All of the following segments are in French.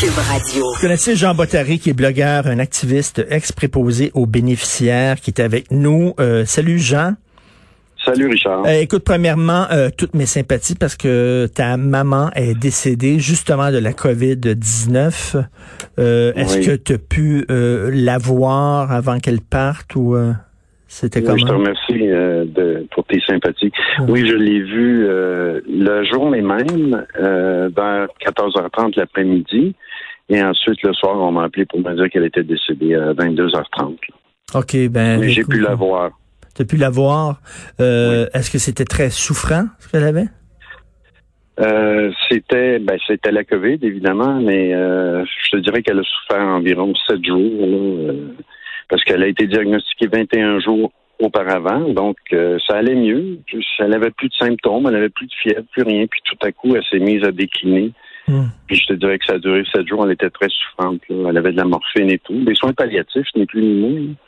Cube Radio. Vous connaissez Jean Bottary, qui est blogueur, un activiste ex-préposé aux bénéficiaires, qui est avec nous. Euh, salut Jean. Salut Richard. Euh, écoute, premièrement, euh, toutes mes sympathies parce que ta maman est décédée justement de la COVID-19. Euh, Est-ce que tu as pu euh, la voir avant qu'elle parte ou euh, c'était Oui, je te comment? remercie euh, de, pour tes sympathies. Oui, je l'ai vue euh, le journée même, euh, vers 14h30 l'après-midi. Et ensuite, le soir, on m'a appelé pour me dire qu'elle était décédée à 22h30. OK, ben. Mais j'ai pu la voir. T'as pu la voir. Euh, Est-ce que c'était très souffrant, ce qu'elle avait? Euh, c'était ben, c'était la COVID, évidemment, mais euh, je te dirais qu'elle a souffert environ sept jours, là, parce qu'elle a été diagnostiquée 21 jours auparavant, donc ça allait mieux. Elle avait plus de symptômes, elle avait plus de fièvre, plus rien, puis tout à coup, elle s'est mise à décliner. Hmm. Puis je te dirais que ça a duré sept jours, elle était très souffrante. là. Elle avait de la morphine et tout. Des soins palliatifs, ni plus ni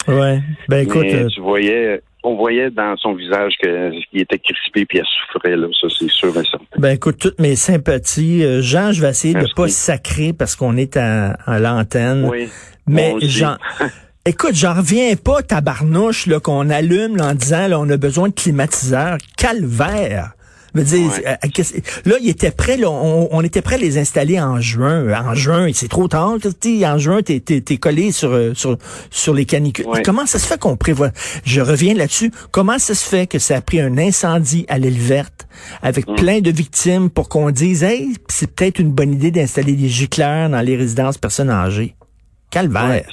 moins. Ouais. Ben écoute, Mais euh, tu voyais, on voyait dans son visage qu'il était crispé puis elle souffrait, là. Ça, c'est sûr et certain. Ben écoute, toutes mes sympathies. Euh, Jean, je vais essayer de Merci. pas sacrer parce qu'on est à, à l'antenne. Oui. Mais. Jean, écoute, j'en reviens pas, tabarnouche, là, qu'on allume là, en disant là, on a besoin de climatiseurs. Calvaire. Je veux dire, Ouais. euh, qu'est-ce- là, il était prêt, là, on, on était prêt à les installer en juin. En juin, c'est trop tard. En juin, t'es, t'es, t'es collé sur, euh, sur, sur les canicules. Ouais. Comment ça se fait qu'on prévoit? Je reviens là-dessus. Comment ça se fait que ça a pris un incendie à l'île verte avec Mm. plein de victimes pour qu'on dise, hey, c'est peut-être une bonne idée d'installer des gicleurs dans les résidences personnes âgées? Calvaire. Ouais,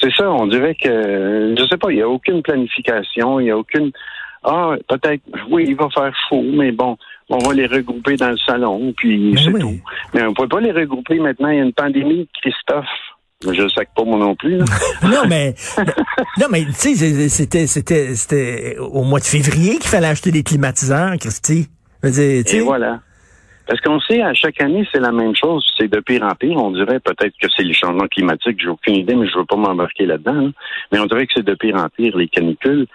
c'est ça, on dirait que je sais pas, il y a aucune planification, il y a aucune ah peut-être oui, il va faire chaud, mais bon, on va les regrouper dans le salon, puis Ben c'est oui. tout. Mais on peut pas les regrouper maintenant, il y a une pandémie, Christophe. Je sais pas moi non plus. là. Non, mais, non, mais, tu sais, c'était, c'était, c'était au mois de février qu'il fallait acheter des climatiseurs, Christy. Dire, Et voilà. Parce qu'on sait, à chaque année, c'est la même chose. C'est de pire en pire. On dirait peut-être que c'est les changements climatiques. J'ai aucune idée, mais je veux pas m'embarquer là-dedans. hein. Mais on dirait que c'est de pire en pire. Les canicules,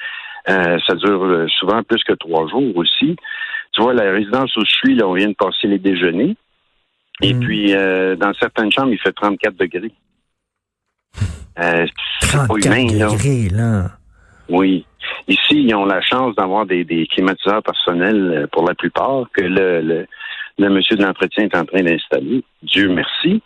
euh, ça dure euh, souvent plus que trois jours aussi. Tu vois, la résidence où je suis, là, on vient de passer les déjeuners. Et Mm. puis, euh, dans certaines chambres, il fait 34 degrés. Euh, c'est pas 34 humain, là. degrés, là. Oui. Ici, ils ont la chance d'avoir des, des climatiseurs personnels pour la plupart que le, le, le monsieur de l'entretien est en train d'installer. Dieu merci.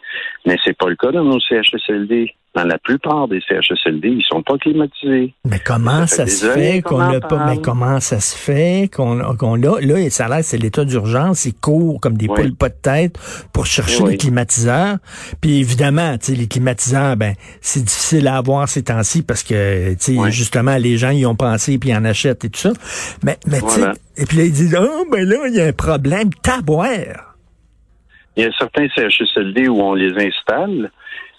Mais c'est pas le cas dans nos CHSLD. Dans la plupart des CHSLD, ils sont pas climatisés. Mais comment Ça se fait qu'on n'a pas, mais comment ça se fait qu'on, qu'on a, là, ça a l'air, c'est l'état d'urgence, ils courent comme des Oui. poules pas de tête pour chercher Oui. les climatiseurs. Puis évidemment, tu les climatiseurs, ben, c'est difficile à avoir ces temps-ci parce que, tu Oui. justement, les gens y ont pensé puis ils en achètent et tout ça. Mais, mais tu sais, Voilà. et puis là, ils disent, oh, ben là, il y a un problème, taboire. Il y a certains CHSLD où on les installe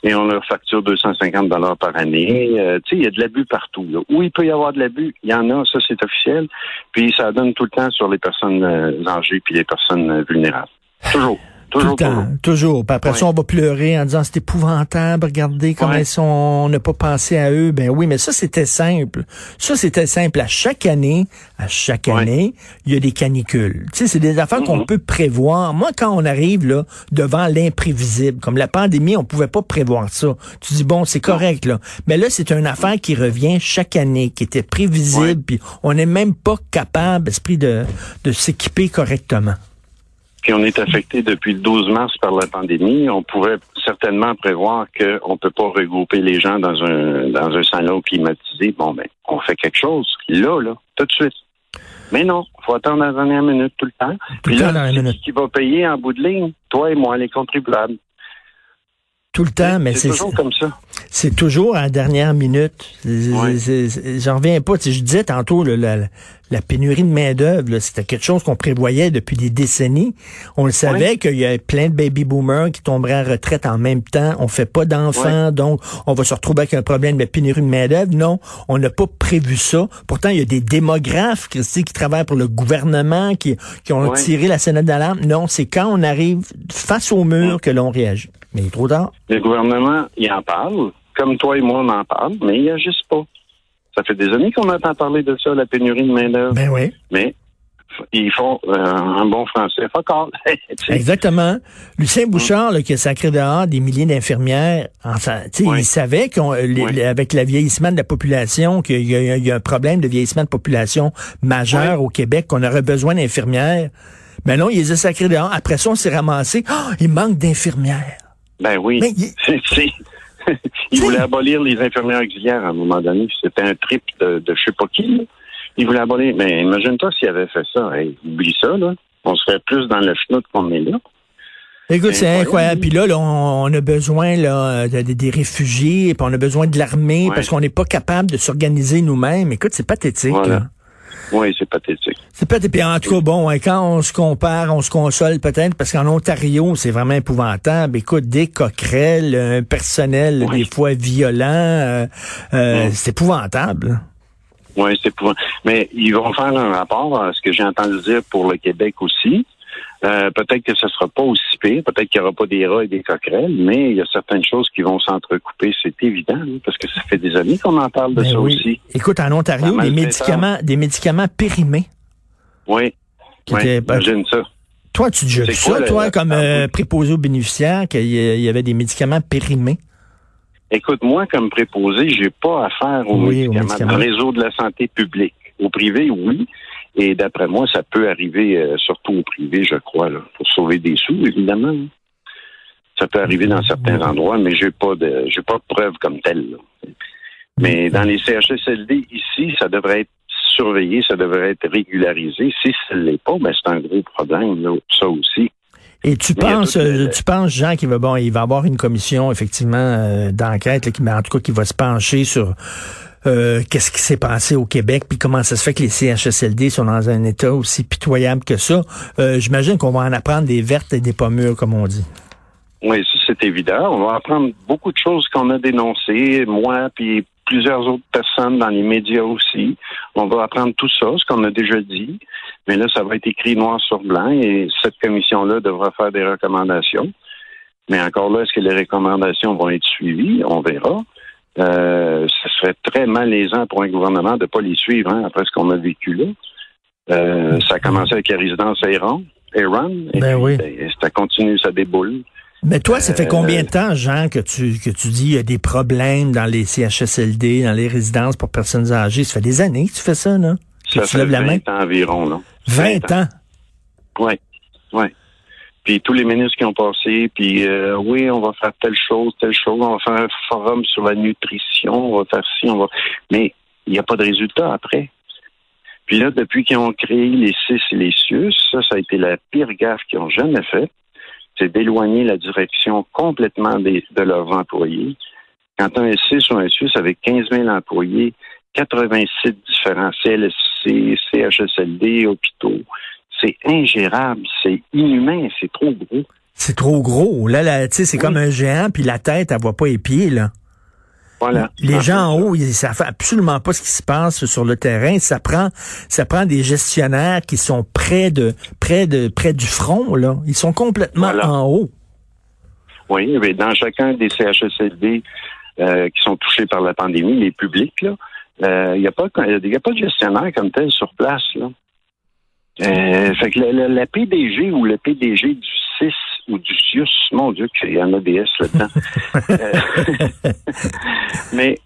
et on leur facture 250 dollars par année. Euh, tu sais, il y a de l'abus partout. Là. Où il peut y avoir de l'abus, il y en a, ça c'est officiel. Puis ça donne tout le temps sur les personnes euh, âgées puis les personnes euh, vulnérables. Toujours. Tout le Toujours, toujours. temps, toujours. Puis après ça, on va pleurer en disant c'est épouvantable, regardez comment ils sont, on n'a pas pensé à eux. Ben oui, mais ça, c'était simple. Ça, c'était simple. À chaque année, à chaque année, il y a des canicules. Tu sais, c'est des affaires qu'on Mhm. peut prévoir. Moi, quand on arrive là devant l'imprévisible, comme la pandémie, on pouvait pas prévoir ça. Tu dis bon, c'est correct là. Mais là, c'est une affaire qui revient chaque année, qui était prévisible, puis on n'est même pas capable, esprit de, de s'équiper correctement. Puis on est affecté depuis le 12 mars par la pandémie. On pouvait certainement prévoir qu'on ne peut pas regrouper les gens dans un dans un salon climatisé. Bon ben, on fait quelque chose. Là, là, tout de suite. Mais non, faut attendre la dernière minute tout le temps. Tout Puis là, la c'est minute. qui qui va payer en bout de ligne? Toi et moi, les contribuables. Tout le temps, mais c'est c'est toujours comme ça. C'est toujours à la dernière minute. Ouais. J'en reviens pas. Je disais tantôt, là, la, la pénurie de main-d'œuvre, c'était quelque chose qu'on prévoyait depuis des décennies. On le savait qu'il y a plein de baby boomers qui tomberaient à retraite en même temps. On fait pas d'enfants, donc on va se retrouver avec un problème de pénurie de main-d'œuvre. Non, on n'a pas prévu ça. Pourtant, il y a des démographes, Christy, qui travaillent pour le gouvernement, qui, qui ont tiré la sonnette d'alarme. Non, c'est quand on arrive face au mur que l'on réagit. Mais il est trop tard. Le gouvernement, il en parle, comme toi et moi, on en parle, mais il agisse pas. Ça fait des années qu'on entend parler de ça, la pénurie de main-d'œuvre. Ben oui. Mais ils font euh, un bon français. Fuck all. Exactement. Lucien Bouchard, là, qui a sacré dehors des milliers d'infirmières, il savait qu'avec le vieillissement de la population, qu'il y, a un problème de vieillissement de population majeur au Québec, qu'on aurait besoin d'infirmières. Mais non, il les a sacrés dehors. Après ça, on s'est ramassé. Oh, il manque d'infirmières. Ben oui. il... il voulait abolir les infirmières auxiliaires à un moment donné. C'était un trip de, de je sais pas qui. Il voulait abolir. Mais imagine-toi s'il avait fait ça. oublie ça, là. On serait plus dans le schnout qu'on est là. Écoute, c'est incroyable. Puis là, on, a besoin là, des réfugiés, puis on a besoin de l'armée parce qu'on n'est pas capable de s'organiser nous-mêmes. Écoute, c'est pathétique. Oui, c'est pathétique. C'est pathétique. Puis en tout cas, bon, hein, quand on se compare, on se console peut-être, parce qu'en Ontario, c'est vraiment épouvantable. Écoute, des coquerelles, un personnel des fois violent, euh, euh, c'est épouvantable. Oui, c'est épouvantable. Mais ils vont faire un rapport, à ce que j'ai entendu dire pour le Québec aussi. Euh, peut-être que ce sera pas aussi pire, peut-être qu'il n'y aura pas des rats et des coquerelles, mais il y a certaines choses qui vont s'entrecouper, c'est évident, hein, parce que ça fait des années qu'on en parle de ben ça aussi. Écoute, en Ontario, des médicaments, des médicaments périmés. Oui. oui j'imagine ça. Toi, tu dis ça, toi, comme euh, préposé aux bénéficiaires, qu'il y avait des médicaments périmés? Écoute, moi, comme préposé, j'ai pas affaire aux, médicaments, aux médicaments. réseau de la santé publique. Au privé, oui. Et d'après moi, ça peut arriver, euh, surtout au privé, je crois, là, pour sauver des sous, évidemment. Ça peut arriver dans certains endroits, mais j'ai pas de j'ai pas de preuve comme telle. Mais dans les CHSLD ici, ça devrait être surveillé, ça devrait être régularisé. Si ce ne l'est pas, ben c'est un gros problème, là, ça aussi. Et tu penses, euh, tu penses, Jean, qu'il va bon, il va avoir une commission effectivement euh, d'enquête, qui, en tout cas, qui va se pencher sur euh, qu'est-ce qui s'est passé au Québec, puis comment ça se fait que les CHSLD sont dans un état aussi pitoyable que ça. Euh, j'imagine qu'on va en apprendre des vertes et des pommures, comme on dit. Oui, c'est évident. On va apprendre beaucoup de choses qu'on a dénoncées, moi, puis plusieurs autres personnes dans les médias aussi. On va apprendre tout ça, ce qu'on a déjà dit. Mais là, ça va être écrit noir sur blanc et cette commission-là devra faire des recommandations. Mais encore là, est-ce que les recommandations vont être suivies? On verra. Euh, ce serait très malaisant pour un gouvernement de ne pas les suivre hein, après ce qu'on a vécu là. Euh, ça a commencé avec la résidence Aaron, Aaron et ben oui. Ben, ça continue, ça déboule. Mais toi, ça fait combien de temps, Jean, que tu, que tu dis qu'il y a des problèmes dans les CHSLD, dans les résidences pour personnes âgées? Ça fait des années que tu fais ça, là? Ça fait 20 ans environ, là. 20, ans? Oui, oui puis tous les ministres qui ont passé, puis euh, oui, on va faire telle chose, telle chose, on va faire un forum sur la nutrition, on va faire ci, on va... Mais il n'y a pas de résultat après. Puis là, depuis qu'ils ont créé les CIS et les CIUS, ça, ça a été la pire gaffe qu'ils ont jamais faite, c'est d'éloigner la direction complètement de leurs employés. Quand un CIS ou un CIUS avec 15 000 employés, 86 différents CLSC, CHSLD, hôpitaux, c'est ingérable, c'est inhumain, c'est trop gros. C'est trop gros. Là, là tu sais, c'est comme un géant, puis la tête, elle voit pas les pieds, là. Voilà. Les gens en haut, ils savent absolument pas ce qui se passe sur le terrain. Ça prend, ça prend des gestionnaires qui sont près de, près de, près du front, là. Ils sont complètement en haut. Oui, mais dans chacun des CHSLD euh, qui sont touchés par la pandémie, les publics, là, il euh, n'y a, pas, y a pas de gestionnaire comme tel sur place, là. Euh, fait que la, PDG ou le PDG du CIS ou du CIUS, mon Dieu, qu'il y en a des S là-dedans. Euh, mais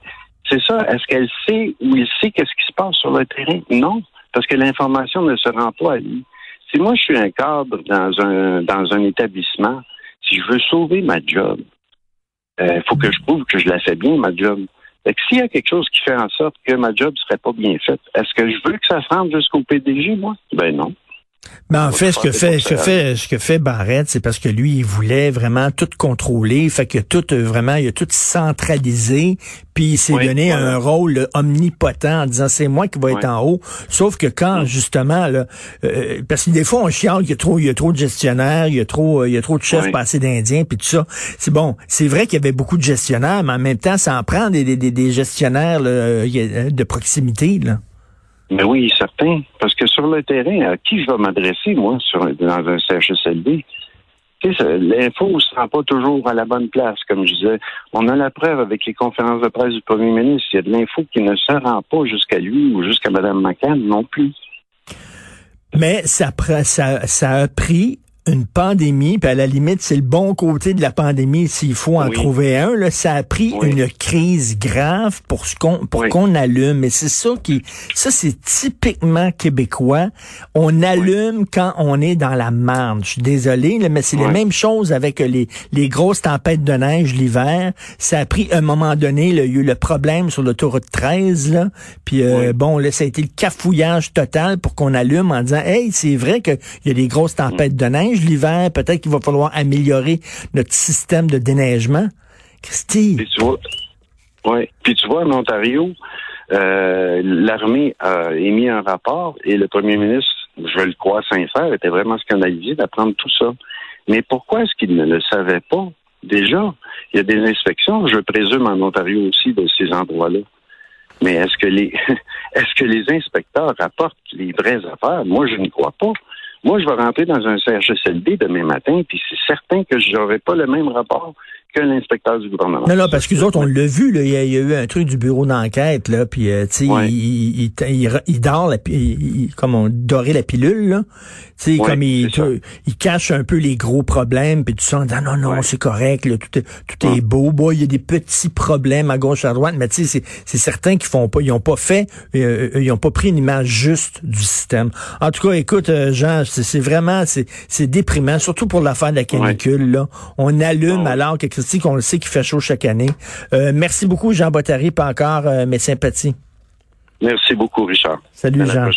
c'est ça, est-ce qu'elle sait ou il sait qu'est-ce qui se passe sur le terrain? Non, parce que l'information ne se rend pas à lui. Si moi je suis un cadre dans un dans un établissement, si je veux sauver ma job, il euh, faut que je prouve que je la fais bien, ma job. Fait que s'il y a quelque chose qui fait en sorte que ma job serait pas bien faite, est-ce que je veux que ça se rende jusqu'au PDG, moi? Ben non. Mais en fait, ce que fait, ce que fait, ce que fait Barrett, c'est parce que lui, il voulait vraiment tout contrôler, fait que tout euh, vraiment, il a tout centralisé, puis il s'est donné un rôle omnipotent en disant c'est moi qui vais être en haut. Sauf que quand justement, là, euh, parce que des fois on chiale qu'il y a trop, il y a trop de gestionnaires, il y a trop, il y a trop de chefs passés d'Indiens, puis tout ça. C'est bon, c'est vrai qu'il y avait beaucoup de gestionnaires, mais en même temps, ça en prend des, des, des gestionnaires de proximité là. Mais oui, certain. Parce que sur le terrain, à qui je vais m'adresser, moi, sur, dans un CHSLD? L'info ne se rend pas toujours à la bonne place, comme je disais. On a la preuve avec les conférences de presse du premier ministre. Il y a de l'info qui ne se rend pas jusqu'à lui ou jusqu'à Mme McCann non plus. Mais ça, ça a pris une pandémie, puis à la limite, c'est le bon côté de la pandémie s'il faut en trouver un. Là, ça a pris une crise grave pour ce qu'on pour qu'on allume. Et c'est ça qui, ça c'est typiquement québécois. On allume quand on est dans la marge. Je suis désolé, mais c'est la même chose avec les les grosses tempêtes de neige l'hiver. Ça a pris un moment donné, là, il y a eu le problème sur l'autoroute 13 là. Puis euh, bon, là, ça a été le cafouillage total pour qu'on allume en disant, hey, c'est vrai qu'il y a des grosses tempêtes de neige l'hiver, peut-être qu'il va falloir améliorer notre système de déneigement. Christy? Puis tu vois, ouais. Puis tu vois, en Ontario, euh, l'armée a émis un rapport et le premier ministre, je le crois sincère, était vraiment scandalisé d'apprendre tout ça. Mais pourquoi est-ce qu'il ne le savait pas? Déjà? Il y a des inspections, je présume, en Ontario aussi, de ces endroits-là. Mais est-ce que les est-ce que les inspecteurs rapportent les vraies affaires? Moi, je ne crois pas. Moi, je vais rentrer dans un CHSLD demain matin, puis c'est certain que je n'aurai pas le même rapport que l'inspecteur du gouvernement. Non, non, parce que autres, on l'a vu, là, il, y a, eu un truc du bureau d'enquête, là, puis, euh, tu sais, il, il, il, il, dort, la, comme on dorait la pilule, là. Tu sais, comme il, il cache un peu les gros problèmes, puis tu sens, ah, non, non, c'est correct, là, tout est, tout est beau. Bon, il y a des petits problèmes à gauche, à droite, mais tu sais, c'est certains qui font pas, ils ont pas fait, euh, euh, ils ont pas pris une image juste du système. En tout cas, écoute, Jean, c'est vraiment, c'est déprimant, surtout pour l'affaire de la canicule, là. On allume alors que qu'on le sait qu'il fait chaud chaque année. Euh, merci beaucoup, Jean Bottary, pas encore euh, mes sympathies. Merci beaucoup, Richard. Salut, Jean.